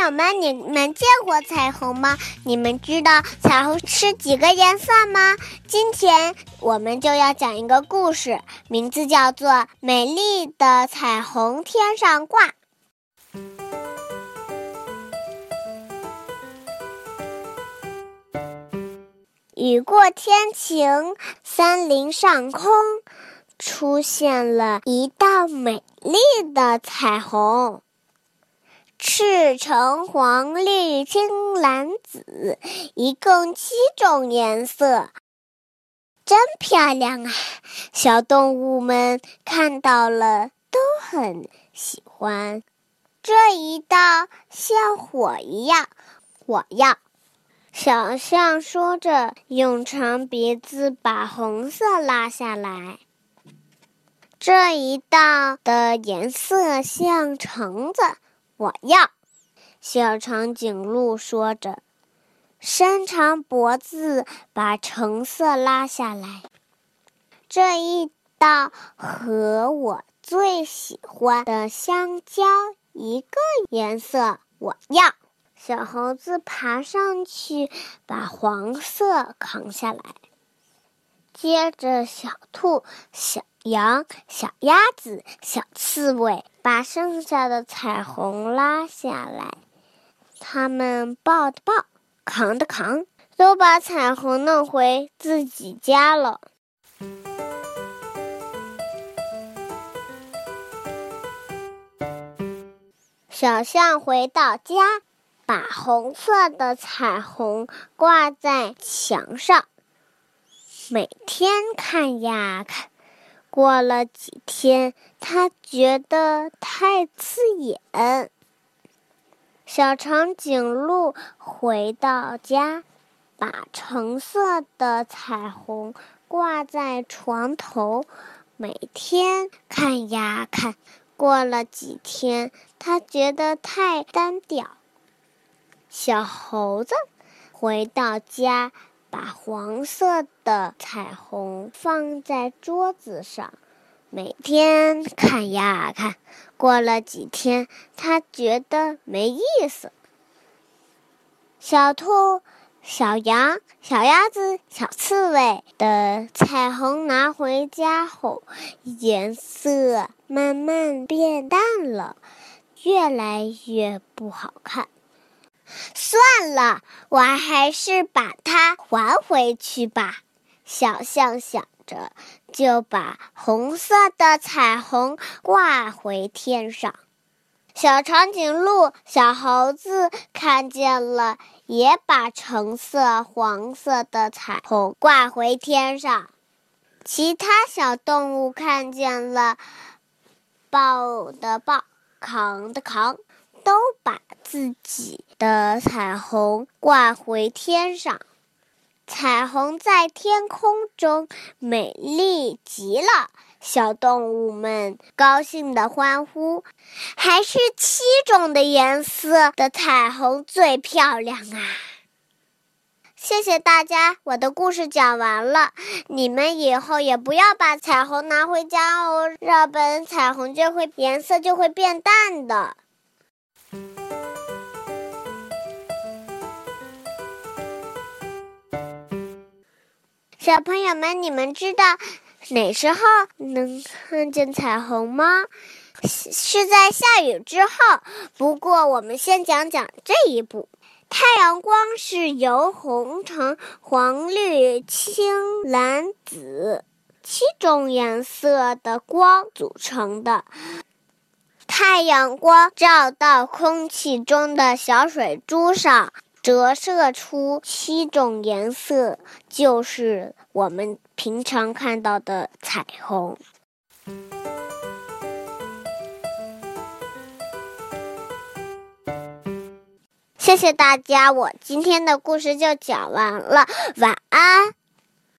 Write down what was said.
友们，你们见过彩虹吗？你们知道彩虹是几个颜色吗？今天我们就要讲一个故事，名字叫做《美丽的彩虹天上挂》。雨过天晴，森林上空出现了一道美丽的彩虹。赤橙黄绿青蓝紫，一共七种颜色，真漂亮啊！小动物们看到了都很喜欢。这一道像火一样，我要。小象说着，用长鼻子把红色拉下来。这一道的颜色像橙子。我要，小长颈鹿说着，伸长脖子把橙色拉下来。这一道和我最喜欢的香蕉一个颜色。我要，小猴子爬上去把黄色扛下来。接着，小兔、小羊、小鸭子、小刺猬把剩下的彩虹拉下来，他们抱的抱，扛的扛，都把彩虹弄回自己家了。小象回到家，把红色的彩虹挂在墙上。每天看呀看，过了几天，他觉得太刺眼。小长颈鹿回到家，把橙色的彩虹挂在床头，每天看呀看，过了几天，他觉得太单调。小猴子回到家。把黄色的彩虹放在桌子上，每天看呀看。过了几天，他觉得没意思。小兔、小羊、小鸭子、小刺猬的彩虹拿回家后，颜色慢慢变淡了，越来越不好看。算了，我还是把它还回去吧。小象想着，就把红色的彩虹挂回天上。小长颈鹿、小猴子看见了，也把橙色、黄色的彩虹挂回天上。其他小动物看见了，抱的抱，扛的扛。把自己的彩虹挂回天上，彩虹在天空中美丽极了。小动物们高兴地欢呼：“还是七种的颜色的彩虹最漂亮啊！”谢谢大家，我的故事讲完了。你们以后也不要把彩虹拿回家哦，要不然彩虹就会颜色就会变淡的。小朋友们，你们知道哪时候能看见彩虹吗？是在下雨之后。不过，我们先讲讲这一步。太阳光是由红、橙、黄、绿、青、蓝、紫七种颜色的光组成的。太阳光照到空气中的小水珠上，折射出七种颜色，就是我们平常看到的彩虹。谢谢大家，我今天的故事就讲完了，晚安。